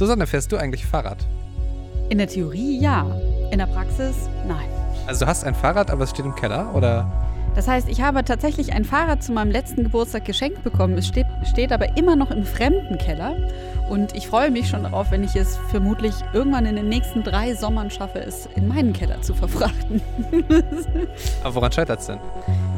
Susanne, fährst du eigentlich Fahrrad? In der Theorie ja. In der Praxis nein. Also du hast ein Fahrrad, aber es steht im Keller, oder? Das heißt, ich habe tatsächlich ein Fahrrad zu meinem letzten Geburtstag geschenkt bekommen. Es steht, steht aber immer noch im fremden Keller. Und ich freue mich schon darauf, wenn ich es vermutlich irgendwann in den nächsten drei Sommern schaffe, es in meinen Keller zu verfrachten. aber woran scheitert es denn?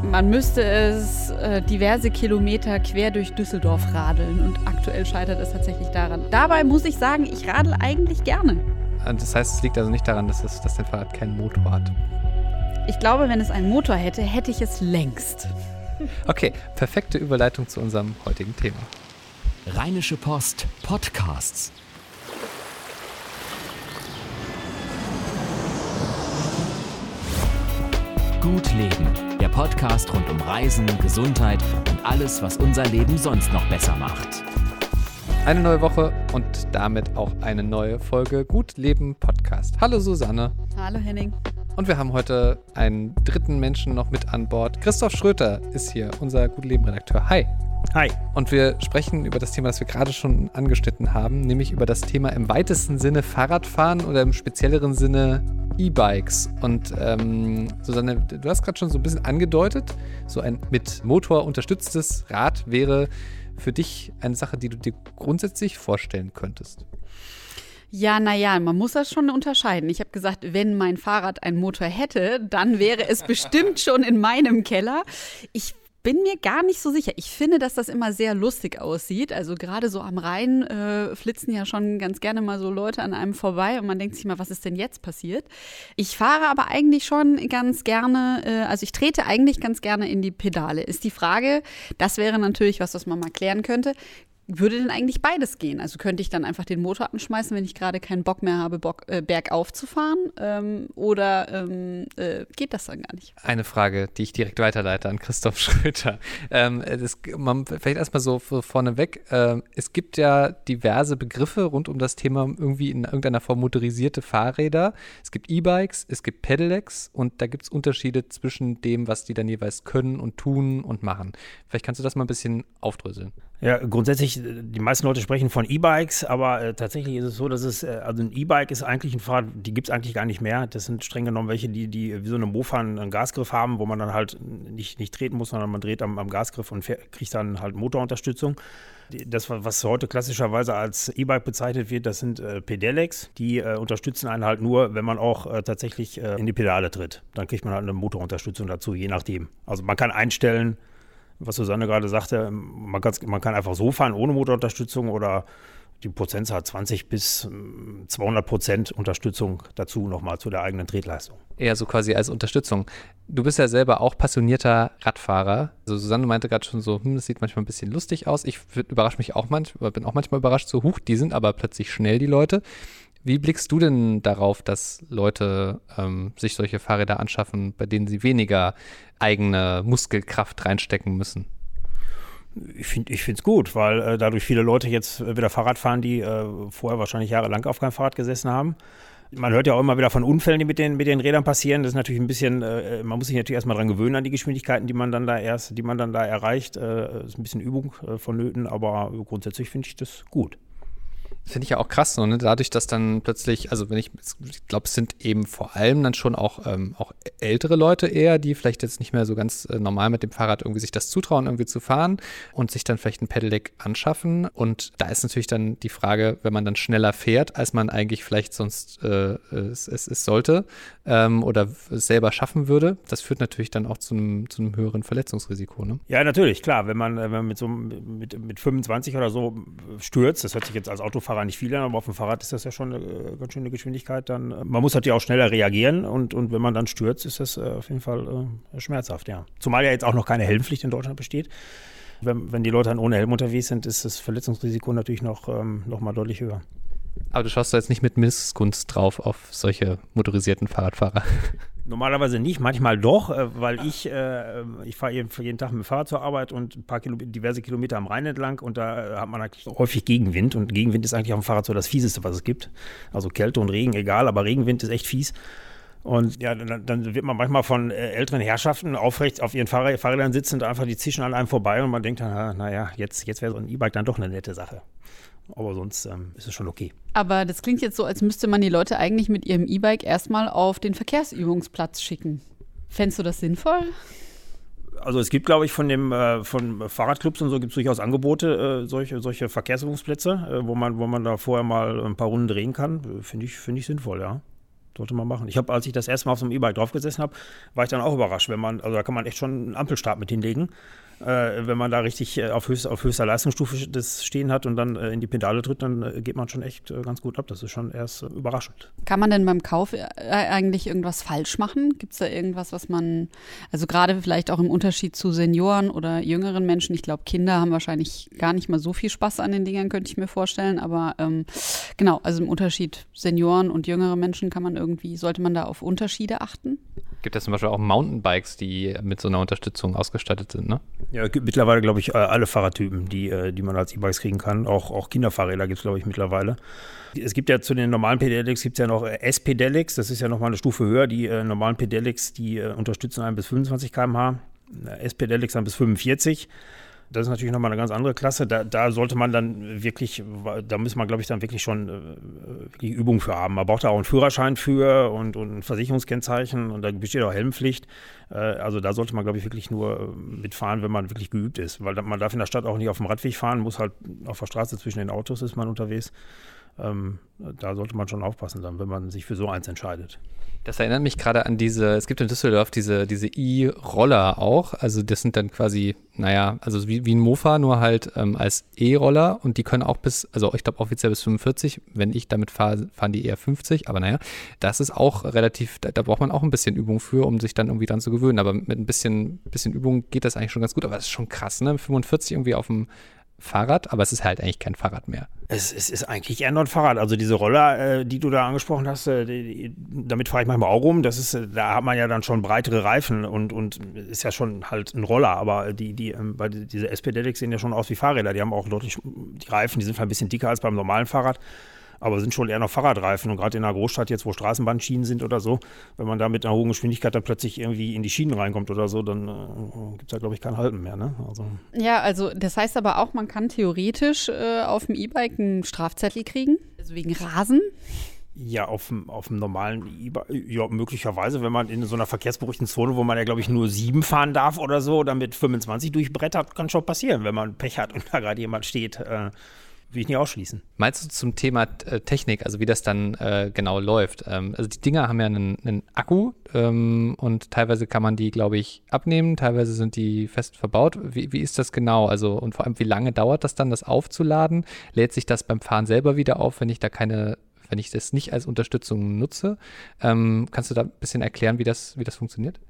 Man müsste es äh, diverse Kilometer quer durch Düsseldorf radeln und aktuell scheitert es tatsächlich daran. Dabei muss ich sagen, ich radel eigentlich gerne. Das heißt, es liegt also nicht daran, dass, es, dass dein Fahrrad keinen Motor hat. Ich glaube, wenn es einen Motor hätte, hätte ich es längst. Okay, perfekte Überleitung zu unserem heutigen Thema. Rheinische Post Podcasts. Gut Leben, Podcast rund um Reisen, Gesundheit und alles, was unser Leben sonst noch besser macht. Eine neue Woche und damit auch eine neue Folge Gut Leben Podcast. Hallo Susanne. Hallo Henning. Und wir haben heute einen dritten Menschen noch mit an Bord. Christoph Schröter ist hier, unser Gut Leben Redakteur. Hi. Hi. Und wir sprechen über das Thema, das wir gerade schon angeschnitten haben, nämlich über das Thema im weitesten Sinne Fahrradfahren oder im spezielleren Sinne E-Bikes. Und ähm, Susanne, du hast gerade schon so ein bisschen angedeutet, so ein mit Motor unterstütztes Rad wäre für dich eine Sache, die du dir grundsätzlich vorstellen könntest. Ja, naja, man muss das schon unterscheiden. Ich habe gesagt, wenn mein Fahrrad einen Motor hätte, dann wäre es bestimmt schon in meinem Keller. Ich bin mir gar nicht so sicher. Ich finde, dass das immer sehr lustig aussieht. Also gerade so am Rhein äh, flitzen ja schon ganz gerne mal so Leute an einem vorbei und man denkt sich mal, was ist denn jetzt passiert? Ich fahre aber eigentlich schon ganz gerne, äh, also ich trete eigentlich ganz gerne in die Pedale. Ist die Frage, das wäre natürlich was, was man mal klären könnte würde denn eigentlich beides gehen? Also könnte ich dann einfach den Motor anschmeißen, wenn ich gerade keinen Bock mehr habe, Bock, äh, bergauf zu fahren? Ähm, oder ähm, äh, geht das dann gar nicht? Eine Frage, die ich direkt weiterleite an Christoph Schröter. Ähm, das, man, vielleicht erstmal so vorneweg. Ähm, es gibt ja diverse Begriffe rund um das Thema irgendwie in irgendeiner Form motorisierte Fahrräder. Es gibt E-Bikes, es gibt Pedelecs und da gibt es Unterschiede zwischen dem, was die dann jeweils können und tun und machen. Vielleicht kannst du das mal ein bisschen aufdröseln. Ja, grundsätzlich, die meisten Leute sprechen von E-Bikes, aber äh, tatsächlich ist es so, dass es, äh, also ein E-Bike ist eigentlich ein Fahrrad, die gibt es eigentlich gar nicht mehr. Das sind streng genommen welche, die, die wie so eine Mofa einen, Gasgriff haben, wo man dann halt nicht, nicht treten muss, sondern man dreht am, am Gasgriff und fährt, kriegt dann halt Motorunterstützung. Das, was heute klassischerweise als E-Bike bezeichnet wird, das sind äh, Pedelecs. Die äh, unterstützen einen halt nur, wenn man auch äh, tatsächlich äh, in die Pedale tritt. Dann kriegt man halt eine Motorunterstützung dazu, je nachdem. Also man kann einstellen, was Susanne gerade sagte, man, man kann einfach so fahren ohne Motorunterstützung oder die Prozentzahl 20 bis 200 Prozent Unterstützung dazu nochmal zu der eigenen Tretleistung. Eher so quasi als Unterstützung. Du bist ja selber auch passionierter Radfahrer. Also Susanne meinte gerade schon so, hm, das sieht manchmal ein bisschen lustig aus. Ich überrasche mich auch manchmal, bin auch manchmal überrascht, so huch, die sind aber plötzlich schnell, die Leute. Wie blickst du denn darauf, dass Leute ähm, sich solche Fahrräder anschaffen, bei denen sie weniger eigene Muskelkraft reinstecken müssen? Ich finde es gut, weil äh, dadurch viele Leute jetzt wieder Fahrrad fahren, die äh, vorher wahrscheinlich jahrelang auf keinem Fahrrad gesessen haben. Man hört ja auch immer wieder von Unfällen, die mit den, mit den Rädern passieren. Das ist natürlich ein bisschen, äh, man muss sich natürlich erstmal dran gewöhnen an die Geschwindigkeiten, die man dann da erst, die man dann da erreicht. Äh, ist ein bisschen Übung äh, vonnöten, aber grundsätzlich finde ich das gut. Finde ich ja auch krass, so, ne? dadurch, dass dann plötzlich, also wenn ich, ich glaube, es sind eben vor allem dann schon auch, ähm, auch ältere Leute eher, die vielleicht jetzt nicht mehr so ganz äh, normal mit dem Fahrrad irgendwie sich das zutrauen, irgendwie zu fahren und sich dann vielleicht ein Pedelec anschaffen. Und da ist natürlich dann die Frage, wenn man dann schneller fährt, als man eigentlich vielleicht sonst äh, es, es, es, sollte ähm, oder es selber schaffen würde, das führt natürlich dann auch zu einem, zu einem höheren Verletzungsrisiko. Ne? Ja, natürlich, klar. Wenn man, wenn man mit so mit, mit 25 oder so stürzt, das hört sich jetzt als Autofahrer Fahrrad nicht viel aber auf dem Fahrrad ist das ja schon eine äh, ganz schöne Geschwindigkeit. Dann, äh, man muss natürlich auch schneller reagieren und, und wenn man dann stürzt, ist das äh, auf jeden Fall äh, schmerzhaft, ja. Zumal ja jetzt auch noch keine Helmpflicht in Deutschland besteht. Wenn, wenn die Leute dann ohne Helm unterwegs sind, ist das Verletzungsrisiko natürlich noch, ähm, noch mal deutlich höher. Aber du schaust da jetzt nicht mit Missgunst drauf auf solche motorisierten Fahrradfahrer. Normalerweise nicht, manchmal doch, äh, weil ich, äh, ich fahre jeden, jeden, Tag mit dem Fahrrad zur Arbeit und ein paar Kilo, diverse Kilometer am Rhein entlang und da äh, hat man eigentlich häufig Gegenwind und Gegenwind ist eigentlich auf dem Fahrrad so das Fieseste, was es gibt. Also Kälte und Regen, egal, aber Regenwind ist echt fies. Und ja, dann, dann wird man manchmal von äh, älteren Herrschaften aufrecht auf ihren Fahrrad, Fahrrädern sitzen und einfach die zischen an einem vorbei und man denkt dann, naja, jetzt, jetzt wäre so ein E-Bike dann doch eine nette Sache. Aber sonst ähm, ist es schon okay. Aber das klingt jetzt so, als müsste man die Leute eigentlich mit ihrem E-Bike erstmal auf den Verkehrsübungsplatz schicken. Fändest du das sinnvoll? Also es gibt, glaube ich, von dem äh, von Fahrradclubs und so gibt es durchaus Angebote, äh, solche, solche Verkehrsübungsplätze, äh, wo man, wo man da vorher mal ein paar Runden drehen kann. Finde ich, finde ich sinnvoll, ja. Sollte man machen. Ich habe, als ich das erste Mal auf so einem E-Bike draufgesessen habe, war ich dann auch überrascht, wenn man, also da kann man echt schon einen Ampelstab mit hinlegen äh, wenn man da richtig äh, auf, höchst, auf, höchster Leistungsstufe das stehen hat und dann äh, in die Pedale tritt, dann äh, geht man schon echt äh, ganz gut ab. Das ist schon erst äh, überraschend. Kann man denn beim Kauf eigentlich irgendwas falsch machen? Gibt es da irgendwas, was man, also gerade vielleicht auch im Unterschied zu Senioren oder jüngeren Menschen, ich glaube, Kinder haben wahrscheinlich gar nicht mal so viel Spaß an den Dingern, könnte ich mir vorstellen. Aber ähm, genau, also im Unterschied Senioren und jüngere Menschen kann man irgendwie, sollte man da auf Unterschiede achten? Gibt es zum Beispiel auch Mountainbikes, die mit so einer Unterstützung ausgestattet sind, ne? Ja, gibt mittlerweile, glaube ich, alle Fahrradtypen, die, äh, die man als E-Bikes kriegen kann. Auch, auch Kinderfahrräder gibt es, glaube ich, mittlerweile. Es gibt ja zu den normalen Pedelecs gibt es ja noch äh, S-Pedelecs, das ist ja nochmal eine Stufe höher. Die äh, normalen Pedelecs, die äh, unterstützen einen bis 25 km/h. S-Pedelecs dann bis 45 das ist natürlich nochmal eine ganz andere Klasse. Da, da, sollte man dann wirklich, da muss man, glaube ich, dann wirklich schon äh, wirklich Übung für haben. Man braucht da auch einen Führerschein für und, und ein Versicherungskennzeichen und da besteht auch Helmpflicht. Äh, also da sollte man, glaube ich, wirklich nur äh, mitfahren, wenn man wirklich geübt ist. Weil man darf in der Stadt auch nicht auf dem Radweg fahren, muss halt auf der Straße zwischen den Autos ist man unterwegs. Ähm, da sollte man schon aufpassen dann, wenn man sich für so eins entscheidet. Das erinnert mich gerade an diese, es gibt in Düsseldorf diese, diese E-Roller auch. Also das sind dann quasi, naja, also wie, wie ein Mofa, nur halt ähm, als E-Roller und die können auch bis, also ich glaube offiziell bis 45. Wenn ich damit fahre, fahren die eher 50. Aber naja, das ist auch relativ, da, da, braucht man auch ein bisschen Übung für, um sich dann irgendwie dran zu gewöhnen. Aber mit ein bisschen, bisschen Übung geht das eigentlich schon ganz gut. Aber das ist schon krass, ne? 45 irgendwie auf dem Fahrrad, aber es ist halt eigentlich kein Fahrrad mehr. Es, es ist eigentlich eher noch ein Fahrrad. Also diese Roller, äh, die du da angesprochen hast, äh, die, damit fahre ich manchmal auch rum. Das ist, äh, da hat man ja dann schon breitere Reifen und, und ist ja schon halt ein Roller. Aber die, die, ähm, diese SP-Delix sehen ja schon aus wie Fahrräder. Die haben auch deutlich, die Reifen, die sind ein bisschen dicker als beim normalen Fahrrad aber sind schon eher noch Fahrradreifen. Und gerade in einer Großstadt jetzt, wo Straßenbahnschienen sind oder so, wenn man da mit einer hohen Geschwindigkeit dann plötzlich irgendwie in die Schienen reinkommt oder so, dann äh, gibt es da, glaube ich, kein Halten mehr. Ne? Also. Ja, also das heißt aber auch, man kann theoretisch äh, auf dem E-Bike einen Strafzettel kriegen, also wegen Rasen. Ja, auf dem, auf dem normalen E-Bike, ja, möglicherweise, wenn man in so einer verkehrsberuhigten Zone, wo man ja, glaube ich, nur sieben fahren darf oder so, dann mit 25 durchbrettert, kann schon passieren, wenn man Pech hat und da gerade jemand steht. Äh, will ich nicht ausschließen. Meinst du zum Thema äh, Technik, also wie das dann äh, genau läuft? Ähm, also die Dinger haben ja einen, einen Akku ähm, und teilweise kann man die, glaube ich, abnehmen, teilweise sind die fest verbaut. Wie, wie ist das genau? Also und vor allem, wie lange dauert das dann, das aufzuladen? Lädt sich das beim Fahren selber wieder auf, wenn ich da keine wenn ich das nicht als Unterstützung nutze. Ähm, kannst du da ein bisschen erklären, wie das, wie das funktioniert?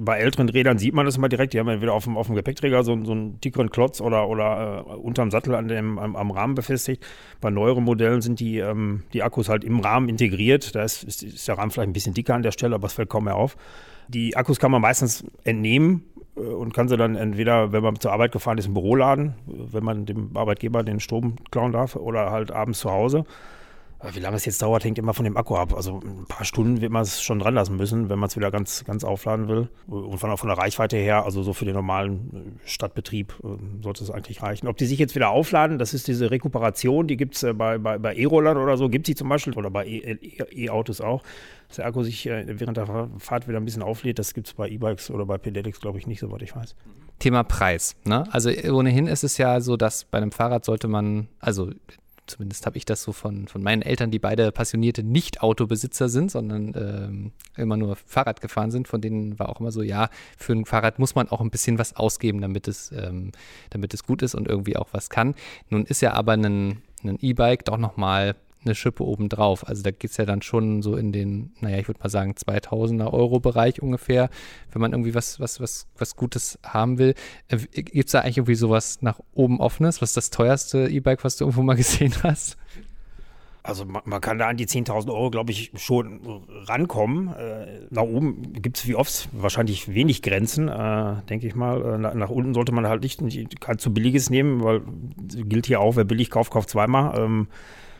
Bei älteren Rädern sieht man das immer direkt. Die haben entweder auf dem, auf dem Gepäckträger so, so einen dickeren Klotz oder, oder äh, unterm Sattel an dem, am, am, Rahmen befestigt. Bei neueren Modellen sind die, ähm, die Akkus halt im Rahmen integriert. Da ist, ist, ist, der Rahmen vielleicht ein bisschen dicker an der Stelle, aber es fällt kaum mehr auf. Die Akkus kann man meistens entnehmen äh, und kann sie dann entweder, wenn man zur Arbeit gefahren ist, im Büro laden, wenn man dem Arbeitgeber den Strom klauen darf, oder halt abends zu Hause. Wie lange es jetzt dauert, hängt immer von dem Akku ab. Also ein paar Stunden wird man es schon dran lassen müssen, wenn man es wieder ganz, ganz aufladen will. Und von, von der Reichweite her, also so für den normalen äh, Stadtbetrieb, äh, sollte es eigentlich reichen. Ob die sich jetzt wieder aufladen, das ist diese Rekuperation, die gibt es äh, bei, bei, bei E-Rollern oder so, gibt sie zum Beispiel, oder bei E-Autos auch, dass der Akku sich während der Fahrt wieder ein bisschen auflädt. Das gibt es bei E-Bikes oder bei Pedelecs, glaube ich, nicht, soweit ich weiß. Thema Preis. Ne? Also ohnehin ist es ja so, dass bei einem Fahrrad sollte man, also zumindest habe ich das so von, von meinen Eltern, die beide passionierte Nicht-Autobesitzer sind, sondern ähm, immer nur Fahrrad gefahren sind. Von denen war auch immer so, ja, für ein Fahrrad muss man auch ein bisschen was ausgeben, damit es, ähm, damit es gut ist und irgendwie auch was kann. Nun ist ja aber ein, ein E-Bike doch nochmal eine Schippe obendrauf. Also da geht es ja dann schon so in den, naja, ich würde mal sagen, 2000er Euro Bereich ungefähr, wenn man irgendwie was, was, was, was Gutes haben will. Äh, gibt es da eigentlich irgendwie sowas nach oben offenes? Was ist das teuerste E-Bike, was du irgendwo mal gesehen hast? Also man, man, kann da an die 10.000 Euro, glaube ich, schon rankommen. Äh, nach oben gibt es wie oft wahrscheinlich wenig Grenzen, äh, denke ich mal. Äh, nach, nach, unten sollte man halt nicht, nicht kein zu billiges nehmen, weil gilt hier auch, wer billig kauft, kauft zweimal. Ähm,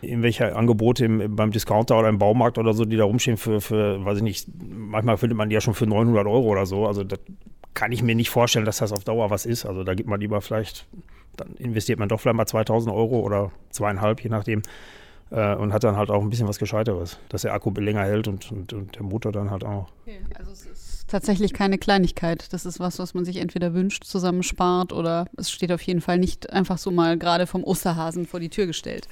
irgendwelche Angebote im, beim Discounter oder im Baumarkt oder so, die da rumstehen für, für, weiß ich nicht, manchmal findet man die ja schon für 900 Euro oder so. Also das kann ich mir nicht vorstellen, dass das auf Dauer was ist. Also da gibt man lieber vielleicht dann investiert man doch vielleicht mal 2000 Euro oder zweieinhalb, je nachdem. Äh, und hat dann halt auch ein bisschen was Gescheiteres, dass der Akku länger hält und, und, und der Motor dann halt auch. Okay, also es ist tatsächlich keine Kleinigkeit. Das ist was, was man sich entweder wünscht, zusammenspart oder es steht auf jeden Fall nicht einfach so mal gerade vom Osterhasen vor die Tür gestellt.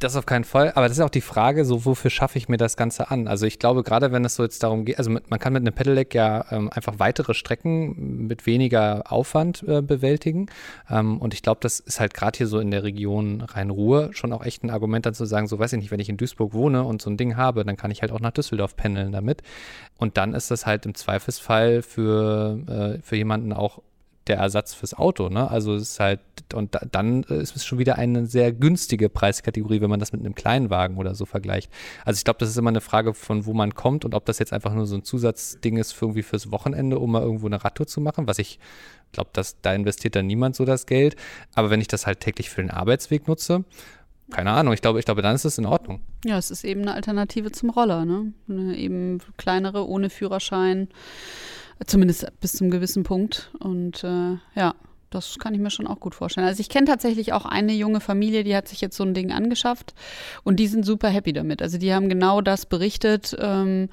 Das auf keinen Fall. Aber das ist auch die Frage, so wofür schaffe ich mir das Ganze an? Also ich glaube, gerade wenn es so jetzt darum geht, also mit, man kann mit einem Pedelec ja ähm, einfach weitere Strecken mit weniger Aufwand äh, bewältigen. Ähm, und ich glaube, das ist halt gerade hier so in der Region Rhein-Ruhr schon auch echt ein Argument dann zu sagen, so weiß ich nicht, wenn ich in Duisburg wohne und so ein Ding habe, dann kann ich halt auch nach Düsseldorf pendeln damit. Und dann ist das halt im Zweifelsfall für, äh, für jemanden auch der Ersatz fürs Auto. Ne? Also es ist halt, und da, dann ist es schon wieder eine sehr günstige Preiskategorie, wenn man das mit einem Kleinwagen oder so vergleicht. Also ich glaube, das ist immer eine Frage von wo man kommt und ob das jetzt einfach nur so ein Zusatzding ist für irgendwie fürs Wochenende, um mal irgendwo eine Radtour zu machen, was ich glaube, dass da investiert dann niemand so das Geld. Aber wenn ich das halt täglich für den Arbeitsweg nutze, keine Ahnung, ich glaube, ich glaube, dann ist es in Ordnung. Ja, es ist eben eine Alternative zum Roller, ne? Eine eben kleinere ohne Führerschein Zumindest bis zum gewissen Punkt. Und äh, ja, das kann ich mir schon auch gut vorstellen. Also ich kenne tatsächlich auch eine junge Familie, die hat sich jetzt so ein Ding angeschafft und die sind super happy damit. Also die haben genau das berichtet. Ähm,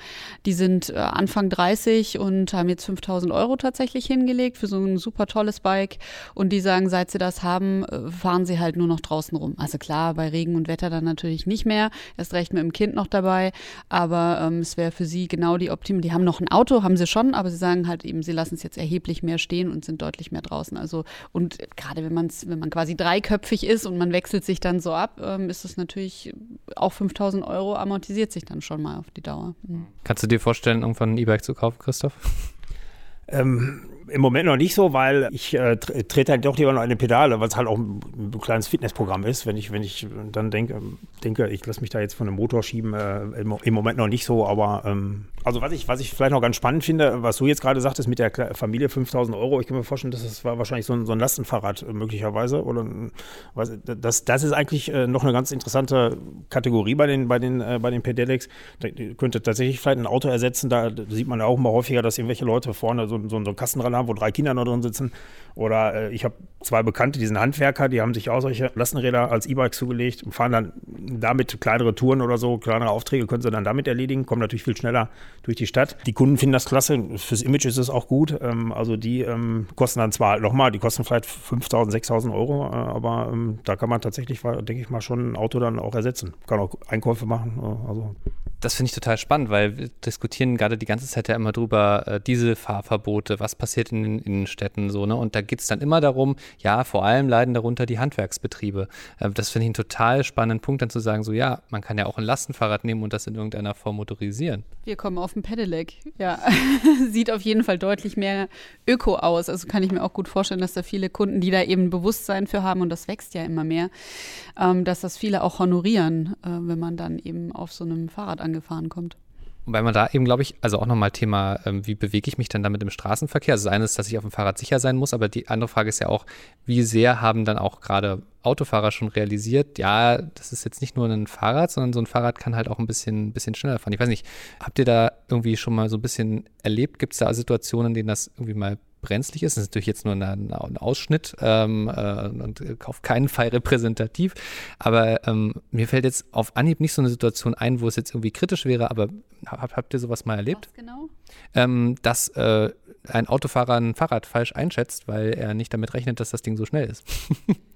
die sind äh, Anfang 30 und haben jetzt 5000 Euro tatsächlich hingelegt für so ein super tolles Bike. Und die sagen, seit sie das haben, äh, fahren sie halt nur noch draußen rum. Also klar, bei Regen und Wetter dann natürlich nicht mehr. Erst recht mit dem Kind noch dabei. Aber ähm, es wäre für sie genau die Optimum. Die haben noch ein Auto, haben sie schon, aber sie sagen halt eben, sie lassen es jetzt erheblich mehr stehen und sind deutlich mehr draußen. Also und gerade wenn man wenn man quasi dreiköpfig ist und man wechselt sich dann so ab, ähm, ist es natürlich auch 5000 Euro amortisiert sich dann schon mal auf die Dauer. Mhm. Kannst du dir vorstellen, irgendwann ein E-Bike zu kaufen, Christoph? Ähm, Im Moment noch nicht so, weil ich äh, trete halt doch lieber noch eine Pedale, weil es halt auch ein, ein, kleines Fitnessprogramm ist. Wenn ich, wenn ich dann denke, denke ich lasse mich da jetzt von einem Motor schieben, äh, im, im, Moment noch nicht so, aber ähm, also was ich, was ich vielleicht noch ganz spannend finde, was du jetzt gerade sagtest mit der Familie 5000 Euro, ich kann mir vorstellen, dass das war wahrscheinlich so ein, so ein Lastenfahrrad äh, möglicherweise oder was, das, das ist eigentlich äh, noch eine ganz interessante Kategorie bei den, bei den, äh, bei den Pedelecs. Da könnte tatsächlich vielleicht ein Auto ersetzen, da, sieht man ja auch mal häufiger, dass irgendwelche Leute vorne so, so, so einen Kastenrad haben, wo drei Kinder noch drin sitzen. Oder äh, ich habe zwei Bekannte, die sind Handwerker, die haben sich auch solche Lastenräder als E-Bikes zugelegt und fahren dann damit kleinere Touren oder so, kleinere Aufträge können sie dann damit erledigen, kommen natürlich viel schneller durch die Stadt. Die Kunden finden das klasse, fürs Image ist es auch gut. Ähm, also die ähm, kosten dann zwar nochmal, die kosten vielleicht 5.000, 6.000 Euro, äh, aber ähm, da kann man tatsächlich, denke ich mal, schon ein Auto dann auch ersetzen. Kann auch Einkäufe machen. Äh, also das finde ich total spannend, weil wir diskutieren gerade die ganze Zeit ja immer drüber, äh, Dieselfahrverbote, was passiert in den Innenstädten so, ne? Und da geht es dann immer darum, ja, vor allem leiden darunter die Handwerksbetriebe. Äh, das finde ich einen total spannenden Punkt, dann zu sagen, so ja, man kann ja auch ein Lastenfahrrad nehmen und das in irgendeiner Form motorisieren. Wir kommen auf ein Pedelec, ja. Sieht auf jeden Fall deutlich mehr öko aus. Also kann ich mir auch gut vorstellen, dass da viele Kunden, die da eben Bewusstsein für haben, und das wächst ja immer mehr, ähm, dass das viele auch honorieren, äh, wenn man dann eben auf so einem Fahrrad angefahren kommt. Weil man da eben, glaube ich, also auch nochmal Thema, ähm, wie bewege ich mich dann damit im Straßenverkehr? Also das eine ist, dass ich auf dem Fahrrad sicher sein muss, aber die andere Frage ist ja auch, wie sehr haben dann auch gerade Autofahrer schon realisiert, ja, das ist jetzt nicht nur ein Fahrrad, sondern so ein Fahrrad kann halt auch ein bisschen, bisschen schneller fahren. Ich weiß nicht, habt ihr da irgendwie schon mal so ein bisschen erlebt? Gibt es da Situationen, in denen das irgendwie mal brenzlig ist. Das ist natürlich jetzt nur ein, ein Ausschnitt ähm, äh, und auf keinen Fall repräsentativ. Aber ähm, mir fällt jetzt auf Anhieb nicht so eine Situation ein, wo es jetzt irgendwie kritisch wäre, aber hab, habt ihr sowas mal erlebt? Was genau? Ähm, dass äh, ein Autofahrer ein Fahrrad falsch einschätzt, weil er nicht damit rechnet, dass das Ding so schnell ist.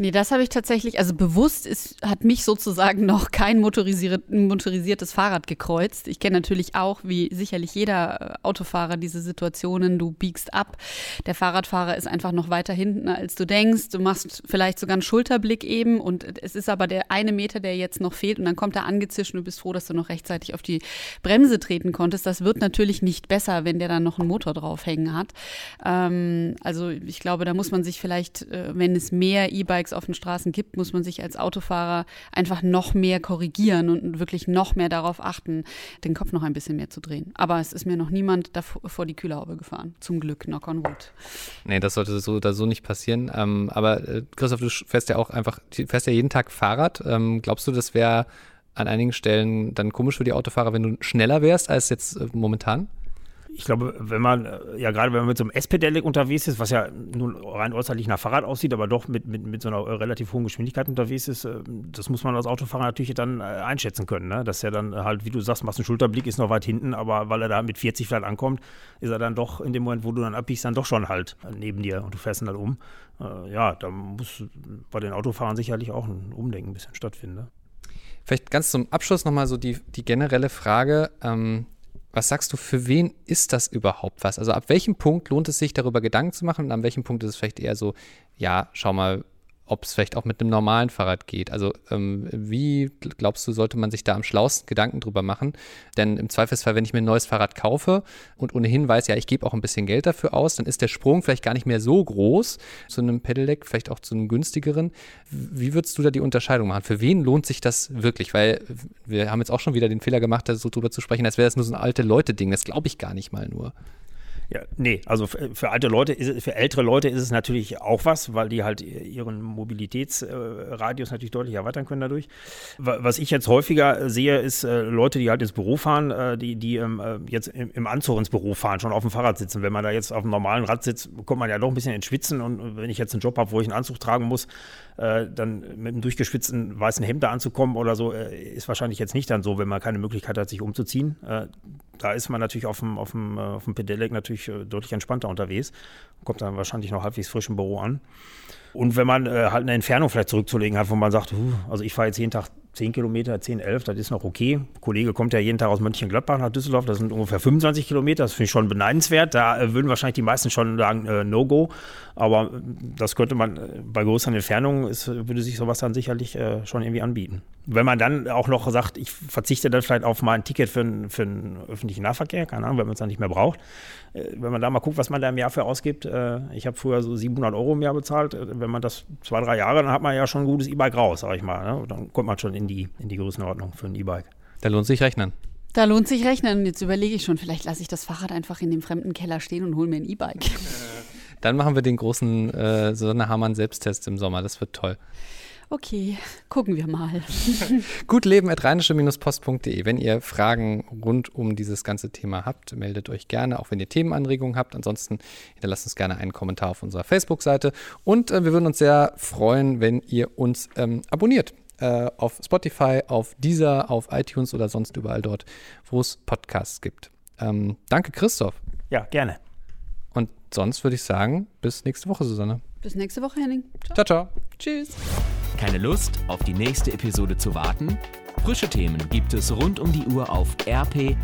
Nee, das habe ich tatsächlich, also bewusst ist, hat mich sozusagen noch kein motorisiert, motorisiertes Fahrrad gekreuzt. Ich kenne natürlich auch, wie sicherlich jeder äh, Autofahrer, diese Situationen, du biegst ab, der Fahrradfahrer ist einfach noch weiter hinten, als du denkst. Du machst vielleicht sogar einen Schulterblick eben und es ist aber der eine Meter, der jetzt noch fehlt und dann kommt er angezischt und du bist froh, dass du noch rechtzeitig auf die Bremse treten konntest. Das wird natürlich nicht besser, wenn der dann noch einen Motor draufhängen hat. Ähm, also ich glaube, da muss man sich vielleicht, äh, wenn es mehr E-Bikes Bikes auf den Straßen gibt, muss man sich als Autofahrer einfach noch mehr korrigieren und wirklich noch mehr darauf achten, den Kopf noch ein bisschen mehr zu drehen. Aber es ist mir noch niemand vor die Kühlhaube gefahren. Zum Glück, knock on wood. Nee, das sollte so oder so nicht passieren. Ähm, aber äh, Christoph, du fährst ja auch einfach, fährst ja jeden Tag Fahrrad. Ähm, glaubst du, das wäre an einigen Stellen dann komisch für die Autofahrer, wenn du schneller wärst als jetzt äh, momentan? Ich glaube, wenn man, äh, ja gerade wenn man mit so einem S-Pedelec unterwegs ist, was ja nun rein äußerlich nach Fahrrad aussieht, aber doch mit, mit, mit so einer relativ hohen Geschwindigkeit unterwegs ist, äh, das muss man als Autofahrer natürlich dann äh, einschätzen können. Ne? Dass er dann halt, wie du sagst, machst einen Schulterblick, ist noch weit hinten, aber weil er da mit 40 vielleicht ankommt, ist er dann doch in dem Moment, wo du dann abbiegst, dann doch schon halt neben dir und du fährst dann halt um. Ja, da muss bei den Autofahrern sicherlich auch ein Umdenken ein bisschen stattfinden. Ne? Vielleicht ganz zum Abschluss nochmal so die, die generelle Frage. Ähm, was sagst du, für wen ist das überhaupt was? Also ab welchem Punkt lohnt es sich, darüber Gedanken zu machen und an welchem Punkt ist es vielleicht eher so, ja, schau mal, ob es vielleicht auch mit einem normalen Fahrrad geht. Also ähm, wie glaubst du, sollte man sich da am schlausten Gedanken drüber machen? Denn im Zweifelsfall, wenn ich mir ein neues Fahrrad kaufe und ohnehin weiß, ja, ich gebe auch ein bisschen Geld dafür aus, dann ist der Sprung vielleicht gar nicht mehr so groß zu einem Pedelec, vielleicht auch zu einem günstigeren. Wie würdest du da die Unterscheidung machen? Für wen lohnt sich das wirklich? Weil wir haben jetzt auch schon wieder den Fehler gemacht, so drüber zu sprechen, als wäre das nur so ein alte Leute-Ding. Das glaube ich gar nicht mal nur. Ja, nee, also für, für, alte Leute, ist, für ältere Leute ist es natürlich auch was, weil die halt ihren Mobilitätsradius natürlich deutlich erweitern können dadurch. Was ich jetzt häufiger sehe, ist äh, Leute, die halt ins Büro fahren, äh, die, die ähm, äh, jetzt im, Anzug ins Büro fahren, schon auf dem Fahrrad sitzen. Wenn man da jetzt auf dem normalen Rad sitzt, kommt man ja doch ein bisschen ins Schwitzen und wenn ich jetzt einen Job habe, wo ich einen Anzug tragen muss, dann mit einem durchgeschwitzten weißen Hemd da anzukommen oder so, ist wahrscheinlich jetzt nicht dann so, wenn man keine Möglichkeit hat, sich umzuziehen da ist man natürlich auf dem, auf dem, auf dem Pedelec natürlich äh, deutlich entspannter unterwegs. Kommt dann wahrscheinlich noch halbwegs frisch im Büro an. Und wenn man äh, halt eine Entfernung vielleicht zurückzulegen hat, wo man sagt, uh, also ich fahre jetzt jeden Tag 10 Kilometer, 10, 11, das ist noch okay. Ein Kollege kommt ja jeden Tag aus Mönchengladbach nach Düsseldorf, das sind ungefähr 25 Kilometer, das finde ich schon beneidenswert. Da äh, würden wahrscheinlich die meisten schon sagen, äh, No-Go. Aber äh, das könnte man äh, bei größeren Entfernungen, ist, würde sich sowas dann sicherlich äh, schon irgendwie anbieten. Wenn man dann auch noch sagt, ich verzichte dann vielleicht auf mein Ticket für, für einen öffentlichen Nahverkehr, keine Ahnung, wenn man es dann nicht mehr braucht. wenn man da mal guckt, was man da im Jahr für ausgibt. ich habe früher so 700 Euro im Jahr bezahlt. wenn man das zwei, drei Jahre, dann hat man ja schon ein gutes E-Bike raus, sag ich mal. Ne? Dann kommt man schon in die, in die Größenordnung für ein E-Bike. Da lohnt sich rechnen. Da lohnt sich rechnen. Jetzt überlege ich schon, vielleicht lasse ich das Fahrrad einfach in dem fremden Keller stehen und hole mir ein E-Bike. Dann machen wir den großen äh, Susanne Hamann Selbsttest im Sommer. Das wird toll. Okay, gucken wir mal. Gutleben at rheinische-post.de. Wenn ihr Fragen rund um dieses ganze Thema habt, meldet euch gerne, auch wenn ihr Themenanregungen habt. Ansonsten hinterlasst uns gerne einen Kommentar auf unserer Facebook-Seite. Und äh, wir würden uns sehr freuen, wenn ihr uns ähm, abonniert äh, auf Spotify, auf Deezer, auf iTunes oder sonst überall dort, wo es Podcasts gibt. Ähm, danke, Christoph. Ja, gerne. Und sonst würde ich sagen, bis nächste Woche, Susanne. Bis nächste Woche, Henning. Ciao, ciao. Tschüss. Keine Lust, auf die nächste Episode zu warten? Frische Themen gibt es rund um die Uhr auf rp-online.de.